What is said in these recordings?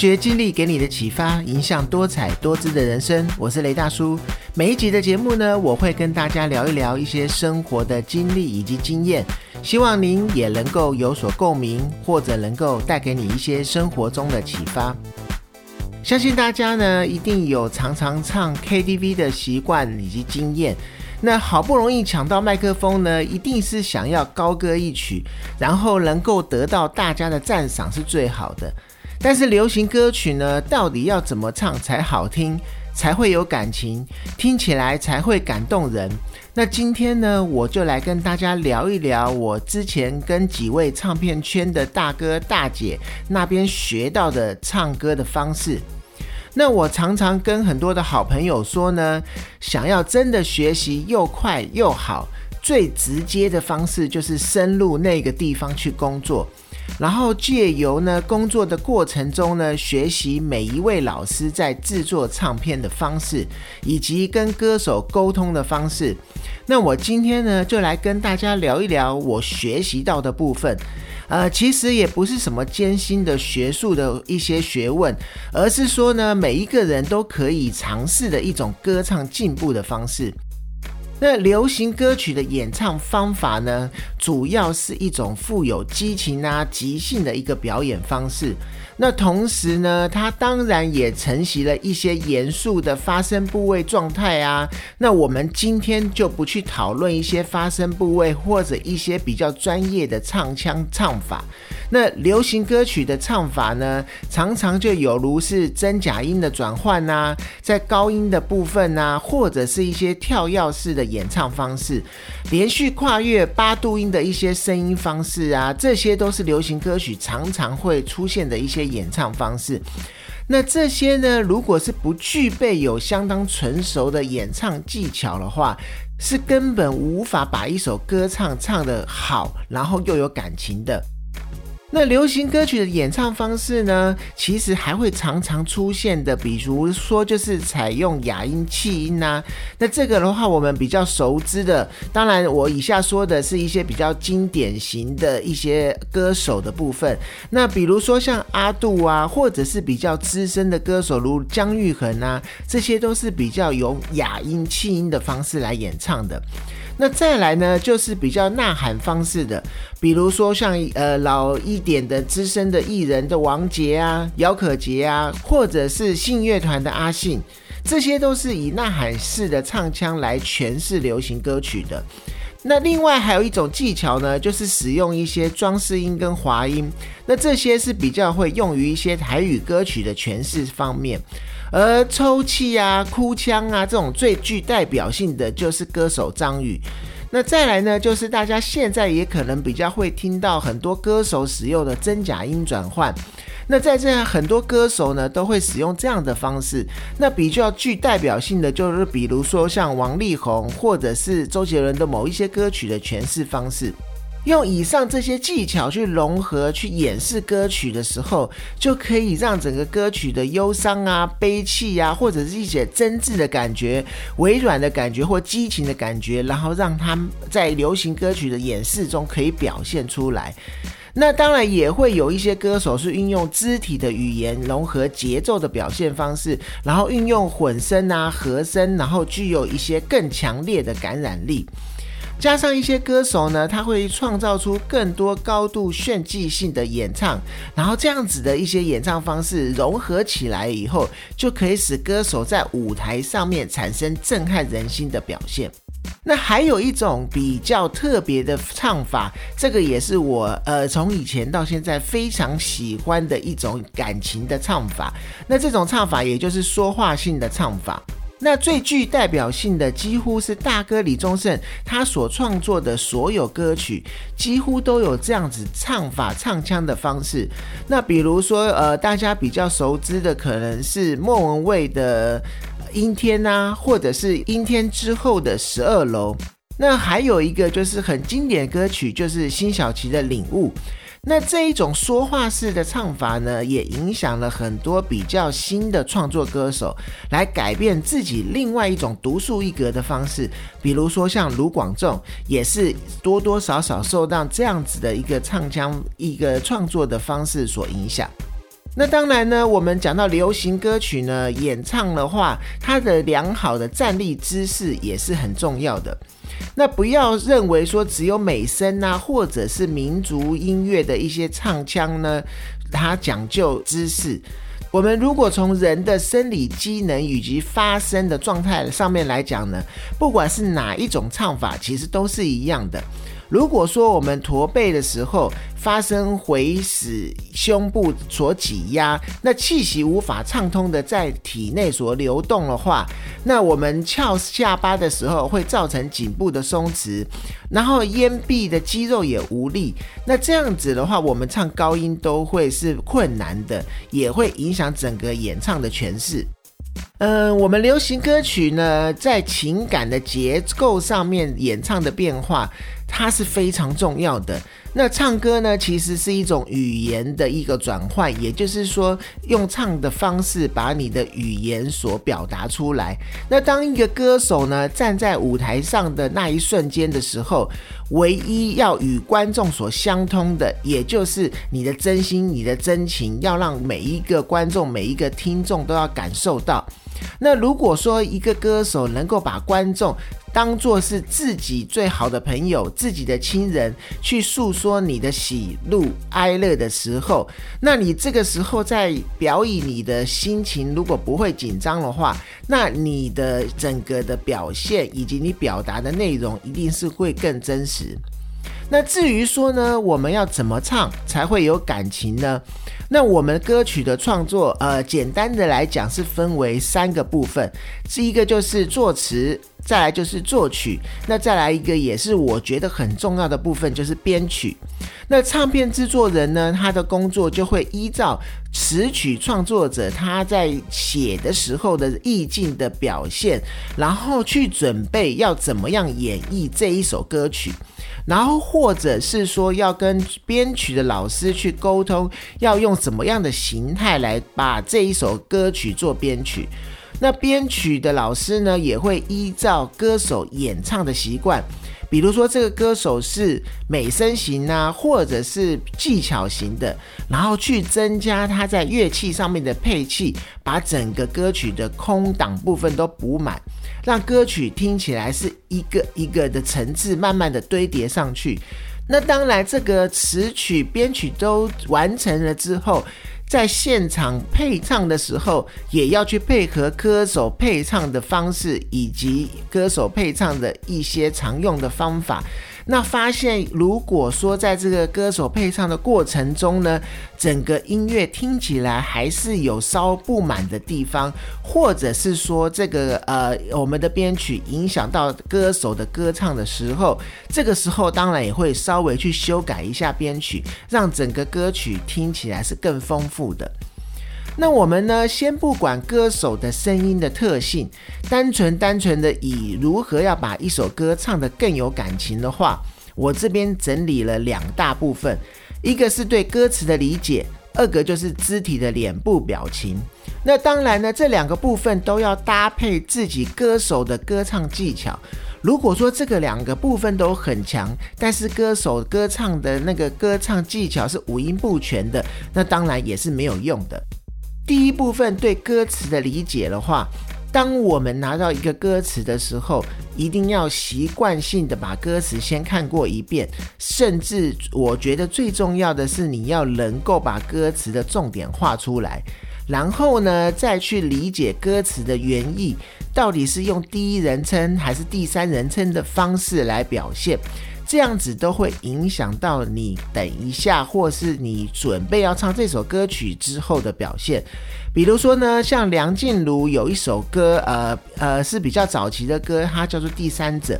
掘经历给你的启发，影响多彩多姿的人生。我是雷大叔。每一集的节目呢，我会跟大家聊一聊一些生活的经历以及经验，希望您也能够有所共鸣，或者能够带给你一些生活中的启发。相信大家呢，一定有常常唱 KTV 的习惯以及经验。那好不容易抢到麦克风呢，一定是想要高歌一曲，然后能够得到大家的赞赏是最好的。但是流行歌曲呢，到底要怎么唱才好听，才会有感情，听起来才会感动人？那今天呢，我就来跟大家聊一聊我之前跟几位唱片圈的大哥大姐那边学到的唱歌的方式。那我常常跟很多的好朋友说呢，想要真的学习又快又好，最直接的方式就是深入那个地方去工作。然后借由呢工作的过程中呢，学习每一位老师在制作唱片的方式，以及跟歌手沟通的方式。那我今天呢就来跟大家聊一聊我学习到的部分。呃，其实也不是什么艰辛的学术的一些学问，而是说呢每一个人都可以尝试的一种歌唱进步的方式。那流行歌曲的演唱方法呢，主要是一种富有激情啊、即兴的一个表演方式。那同时呢，它当然也承袭了一些严肃的发声部位状态啊。那我们今天就不去讨论一些发声部位或者一些比较专业的唱腔唱法。那流行歌曲的唱法呢，常常就有如是真假音的转换呐，在高音的部分呐，或者是一些跳跃式的演唱方式，连续跨越八度音的一些声音方式啊，这些都是流行歌曲常常会出现的一些演唱方式。那这些呢，如果是不具备有相当纯熟的演唱技巧的话，是根本无法把一首歌唱唱得好，然后又有感情的。那流行歌曲的演唱方式呢，其实还会常常出现的，比如说就是采用哑音、气音呐。那这个的话，我们比较熟知的，当然我以下说的是一些比较经典型的一些歌手的部分。那比如说像阿杜啊，或者是比较资深的歌手如姜育恒啊，这些都是比较有哑音、气音的方式来演唱的。那再来呢，就是比较呐喊方式的，比如说像呃老一点的资深的艺人的王杰啊、姚可杰啊，或者是信乐团的阿信，这些都是以呐喊式的唱腔来诠释流行歌曲的。那另外还有一种技巧呢，就是使用一些装饰音跟滑音，那这些是比较会用于一些台语歌曲的诠释方面。而抽泣啊、哭腔啊这种最具代表性的就是歌手张宇。那再来呢，就是大家现在也可能比较会听到很多歌手使用的真假音转换。那在这样很多歌手呢都会使用这样的方式。那比较具代表性的就是比如说像王力宏或者是周杰伦的某一些歌曲的诠释方式。用以上这些技巧去融合、去演示歌曲的时候，就可以让整个歌曲的忧伤啊、悲戚啊，或者是一些真挚的感觉、微软的感觉或激情的感觉，然后让它在流行歌曲的演示中可以表现出来。那当然也会有一些歌手是运用肢体的语言融合节奏的表现方式，然后运用混声啊、和声，然后具有一些更强烈的感染力。加上一些歌手呢，他会创造出更多高度炫技性的演唱，然后这样子的一些演唱方式融合起来以后，就可以使歌手在舞台上面产生震撼人心的表现。那还有一种比较特别的唱法，这个也是我呃从以前到现在非常喜欢的一种感情的唱法。那这种唱法也就是说话性的唱法。那最具代表性的，几乎是大哥李宗盛他所创作的所有歌曲，几乎都有这样子唱法、唱腔的方式。那比如说，呃，大家比较熟知的，可能是莫文蔚的《阴天》啊，或者是《阴天之后的十二楼》。那还有一个就是很经典歌曲，就是辛晓琪的《领悟》。那这一种说话式的唱法呢，也影响了很多比较新的创作歌手，来改变自己另外一种独树一格的方式。比如说像卢广仲，也是多多少少受到这样子的一个唱腔、一个创作的方式所影响。那当然呢，我们讲到流行歌曲呢，演唱的话，它的良好的站立姿势也是很重要的。那不要认为说只有美声啊，或者是民族音乐的一些唱腔呢，它讲究姿势。我们如果从人的生理机能以及发声的状态上面来讲呢，不管是哪一种唱法，其实都是一样的。如果说我们驼背的时候发生回使胸部所挤压，那气息无法畅通的在体内所流动的话，那我们翘下巴的时候会造成颈部的松弛，然后咽壁的肌肉也无力。那这样子的话，我们唱高音都会是困难的，也会影响整个演唱的诠释。嗯，我们流行歌曲呢，在情感的结构上面演唱的变化，它是非常重要的。那唱歌呢，其实是一种语言的一个转换，也就是说，用唱的方式把你的语言所表达出来。那当一个歌手呢，站在舞台上的那一瞬间的时候，唯一要与观众所相通的，也就是你的真心、你的真情，要让每一个观众、每一个听众都要感受到。那如果说一个歌手能够把观众当做是自己最好的朋友、自己的亲人，去诉说你的喜怒哀乐的时候，那你这个时候在表演你的心情，如果不会紧张的话，那你的整个的表现以及你表达的内容一定是会更真实。那至于说呢，我们要怎么唱才会有感情呢？那我们歌曲的创作，呃，简单的来讲是分为三个部分，是一个就是作词，再来就是作曲，那再来一个也是我觉得很重要的部分就是编曲。那唱片制作人呢，他的工作就会依照词曲创作者他在写的时候的意境的表现，然后去准备要怎么样演绎这一首歌曲。然后，或者是说要跟编曲的老师去沟通，要用什么样的形态来把这一首歌曲做编曲。那编曲的老师呢，也会依照歌手演唱的习惯。比如说，这个歌手是美声型啊，或者是技巧型的，然后去增加他在乐器上面的配器，把整个歌曲的空档部分都补满，让歌曲听起来是一个一个的层次慢慢的堆叠上去。那当然，这个词曲编曲都完成了之后。在现场配唱的时候，也要去配合歌手配唱的方式，以及歌手配唱的一些常用的方法。那发现，如果说在这个歌手配唱的过程中呢，整个音乐听起来还是有稍不满的地方，或者是说这个呃我们的编曲影响到歌手的歌唱的时候，这个时候当然也会稍微去修改一下编曲，让整个歌曲听起来是更丰富的。那我们呢，先不管歌手的声音的特性，单纯单纯的以如何要把一首歌唱得更有感情的话，我这边整理了两大部分，一个是对歌词的理解，二个就是肢体的脸部表情。那当然呢，这两个部分都要搭配自己歌手的歌唱技巧。如果说这个两个部分都很强，但是歌手歌唱的那个歌唱技巧是五音不全的，那当然也是没有用的。第一部分对歌词的理解的话，当我们拿到一个歌词的时候，一定要习惯性的把歌词先看过一遍，甚至我觉得最重要的是你要能够把歌词的重点画出来，然后呢再去理解歌词的原意，到底是用第一人称还是第三人称的方式来表现。这样子都会影响到你等一下，或是你准备要唱这首歌曲之后的表现。比如说呢，像梁静茹有一首歌，呃呃是比较早期的歌，它叫做《第三者》。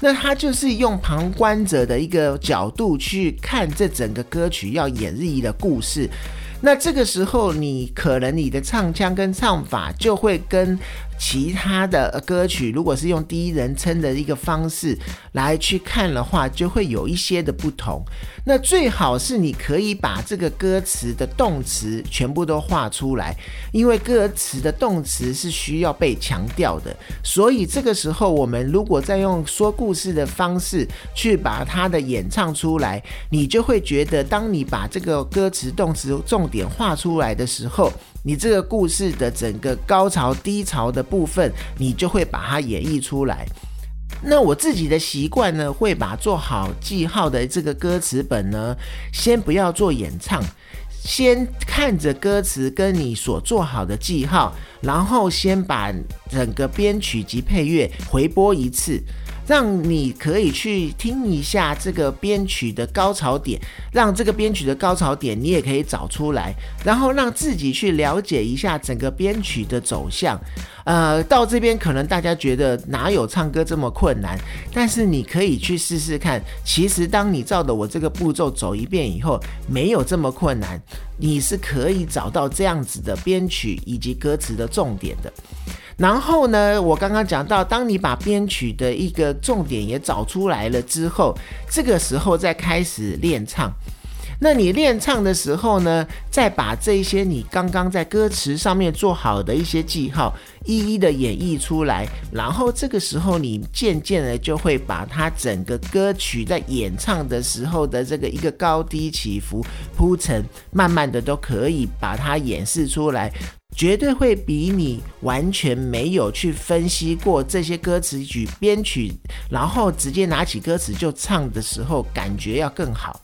那他就是用旁观者的一个角度去看这整个歌曲要演绎的故事。那这个时候，你可能你的唱腔跟唱法就会跟其他的歌曲，如果是用第一人称的一个方式来去看的话，就会有一些的不同。那最好是你可以把这个歌词的动词全部都画出来，因为歌词的动词是需要被强调的。所以这个时候，我们如果再用说故事的方式去把它的演唱出来，你就会觉得，当你把这个歌词动词重点画出来的时候，你这个故事的整个高潮低潮的部分，你就会把它演绎出来。那我自己的习惯呢，会把做好记号的这个歌词本呢，先不要做演唱，先看着歌词跟你所做好的记号，然后先把整个编曲及配乐回播一次。让你可以去听一下这个编曲的高潮点，让这个编曲的高潮点你也可以找出来，然后让自己去了解一下整个编曲的走向。呃，到这边可能大家觉得哪有唱歌这么困难，但是你可以去试试看。其实当你照着我这个步骤走一遍以后，没有这么困难，你是可以找到这样子的编曲以及歌词的重点的。然后呢，我刚刚讲到，当你把编曲的一个重点也找出来了之后，这个时候再开始练唱。那你练唱的时候呢，再把这些你刚刚在歌词上面做好的一些记号，一一的演绎出来。然后这个时候，你渐渐的就会把它整个歌曲在演唱的时候的这个一个高低起伏铺陈，慢慢的都可以把它演示出来。绝对会比你完全没有去分析过这些歌词与编曲，然后直接拿起歌词就唱的时候，感觉要更好。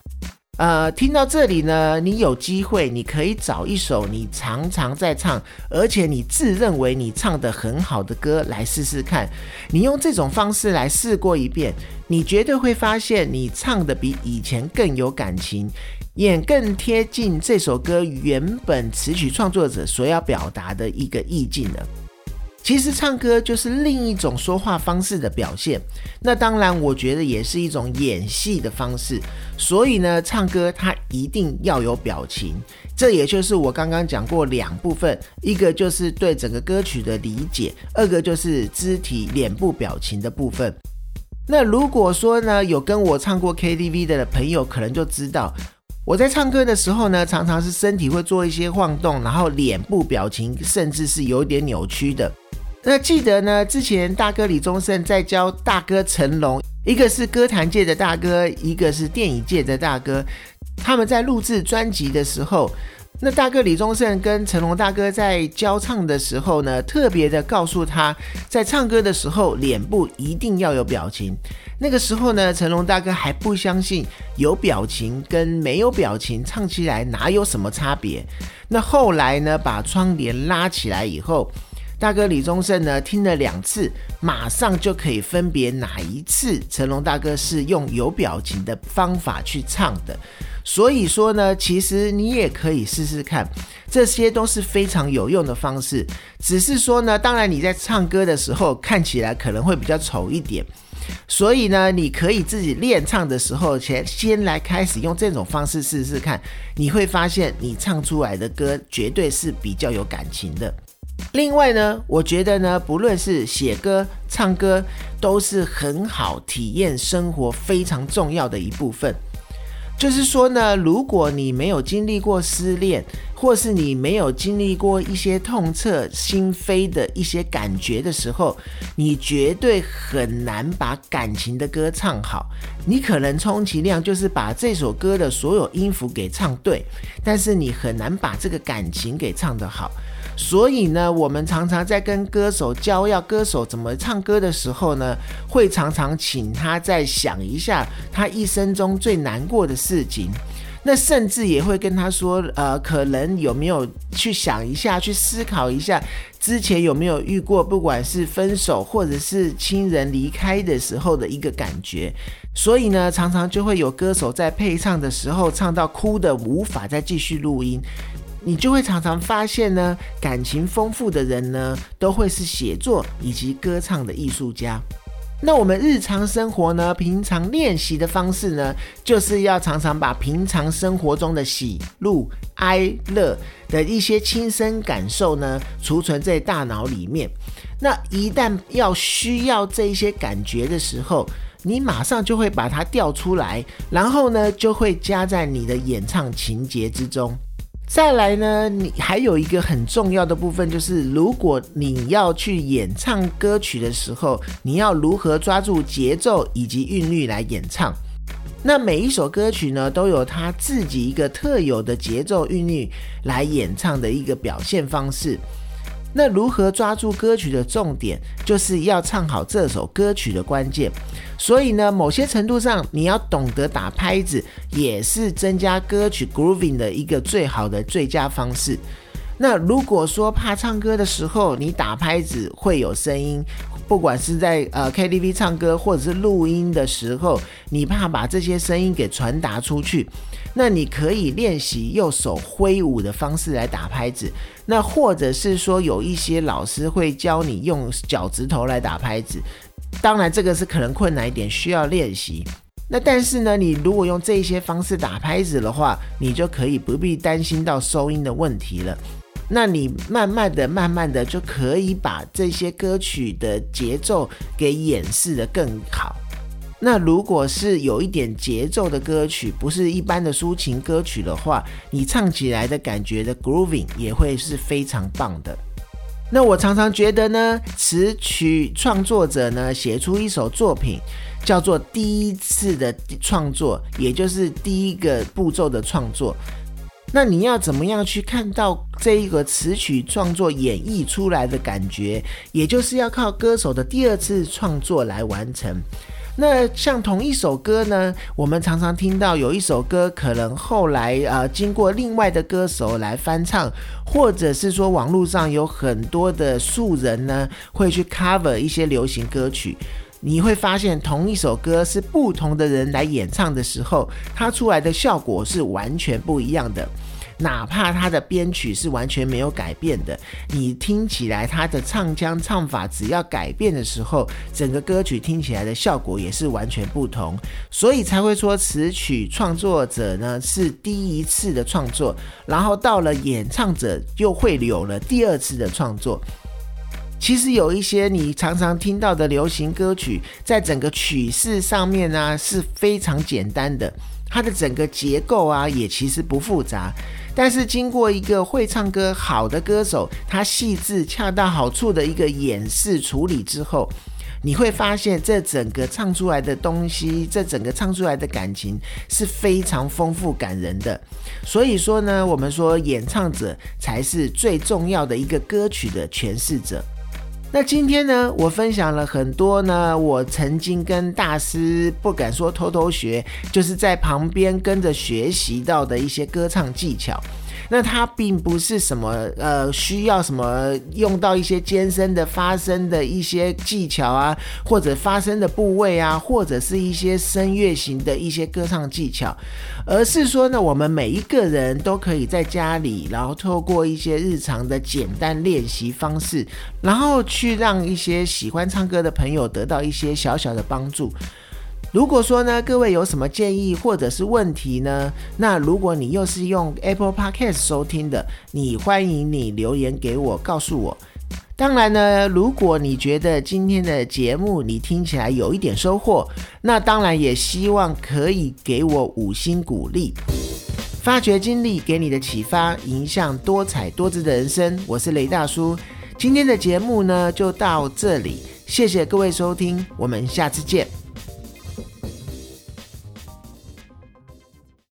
呃，听到这里呢，你有机会，你可以找一首你常常在唱，而且你自认为你唱的很好的歌来试试看。你用这种方式来试过一遍，你绝对会发现你唱的比以前更有感情。也更贴近这首歌原本词曲创作者所要表达的一个意境了。其实唱歌就是另一种说话方式的表现，那当然我觉得也是一种演戏的方式。所以呢，唱歌它一定要有表情，这也就是我刚刚讲过两部分，一个就是对整个歌曲的理解，二个就是肢体脸部表情的部分。那如果说呢，有跟我唱过 KTV 的朋友，可能就知道。我在唱歌的时候呢，常常是身体会做一些晃动，然后脸部表情甚至是有点扭曲的。那记得呢，之前大哥李宗盛在教大哥成龙，一个是歌坛界的大哥，一个是电影界的大哥，他们在录制专辑的时候。那大哥李宗盛跟成龙大哥在交唱的时候呢，特别的告诉他，在唱歌的时候脸部一定要有表情。那个时候呢，成龙大哥还不相信有表情跟没有表情唱起来哪有什么差别。那后来呢，把窗帘拉起来以后，大哥李宗盛呢听了两次，马上就可以分别哪一次成龙大哥是用有表情的方法去唱的。所以说呢，其实你也可以试试看，这些都是非常有用的方式。只是说呢，当然你在唱歌的时候看起来可能会比较丑一点，所以呢，你可以自己练唱的时候先先来开始用这种方式试试看，你会发现你唱出来的歌绝对是比较有感情的。另外呢，我觉得呢，不论是写歌、唱歌，都是很好体验生活非常重要的一部分。就是说呢，如果你没有经历过失恋，或是你没有经历过一些痛彻心扉的一些感觉的时候，你绝对很难把感情的歌唱好。你可能充其量就是把这首歌的所有音符给唱对，但是你很难把这个感情给唱得好。所以呢，我们常常在跟歌手教要歌手怎么唱歌的时候呢，会常常请他再想一下他一生中最难过的事情。那甚至也会跟他说，呃，可能有没有去想一下，去思考一下之前有没有遇过，不管是分手或者是亲人离开的时候的一个感觉。所以呢，常常就会有歌手在配唱的时候唱到哭的无法再继续录音。你就会常常发现呢，感情丰富的人呢，都会是写作以及歌唱的艺术家。那我们日常生活呢，平常练习的方式呢，就是要常常把平常生活中的喜怒哀乐的一些亲身感受呢，储存在大脑里面。那一旦要需要这些感觉的时候，你马上就会把它调出来，然后呢，就会加在你的演唱情节之中。再来呢，你还有一个很重要的部分，就是如果你要去演唱歌曲的时候，你要如何抓住节奏以及韵律来演唱。那每一首歌曲呢，都有它自己一个特有的节奏韵律来演唱的一个表现方式。那如何抓住歌曲的重点，就是要唱好这首歌曲的关键。所以呢，某些程度上，你要懂得打拍子，也是增加歌曲 grooving 的一个最好的最佳方式。那如果说怕唱歌的时候，你打拍子会有声音，不管是在呃 KTV 唱歌或者是录音的时候，你怕把这些声音给传达出去，那你可以练习用手挥舞的方式来打拍子。那或者是说有一些老师会教你用脚趾头来打拍子，当然这个是可能困难一点，需要练习。那但是呢，你如果用这些方式打拍子的话，你就可以不必担心到收音的问题了。那你慢慢的、慢慢的就可以把这些歌曲的节奏给演示的更好。那如果是有一点节奏的歌曲，不是一般的抒情歌曲的话，你唱起来的感觉的 grooving 也会是非常棒的。那我常常觉得呢，词曲创作者呢写出一首作品，叫做第一次的创作，也就是第一个步骤的创作。那你要怎么样去看到这一个词曲创作演绎出来的感觉？也就是要靠歌手的第二次创作来完成。那像同一首歌呢，我们常常听到有一首歌可能后来呃经过另外的歌手来翻唱，或者是说网络上有很多的素人呢会去 cover 一些流行歌曲。你会发现同一首歌是不同的人来演唱的时候，它出来的效果是完全不一样的。哪怕它的编曲是完全没有改变的，你听起来它的唱腔唱法只要改变的时候，整个歌曲听起来的效果也是完全不同。所以才会说词曲创作者呢是第一次的创作，然后到了演唱者又会有了第二次的创作。其实有一些你常常听到的流行歌曲，在整个曲式上面呢是非常简单的，它的整个结构啊也其实不复杂。但是经过一个会唱歌好的歌手，他细致恰到好处的一个演示处理之后，你会发现这整个唱出来的东西，这整个唱出来的感情是非常丰富感人的。所以说呢，我们说演唱者才是最重要的一个歌曲的诠释者。那今天呢，我分享了很多呢，我曾经跟大师不敢说偷偷学，就是在旁边跟着学习到的一些歌唱技巧。那它并不是什么呃需要什么用到一些艰深的发声的一些技巧啊，或者发声的部位啊，或者是一些声乐型的一些歌唱技巧，而是说呢，我们每一个人都可以在家里，然后透过一些日常的简单练习方式，然后去让一些喜欢唱歌的朋友得到一些小小的帮助。如果说呢，各位有什么建议或者是问题呢？那如果你又是用 Apple Podcast 收听的，你欢迎你留言给我，告诉我。当然呢，如果你觉得今天的节目你听起来有一点收获，那当然也希望可以给我五星鼓励。发掘经历给你的启发，影响多彩多姿的人生。我是雷大叔，今天的节目呢就到这里，谢谢各位收听，我们下次见。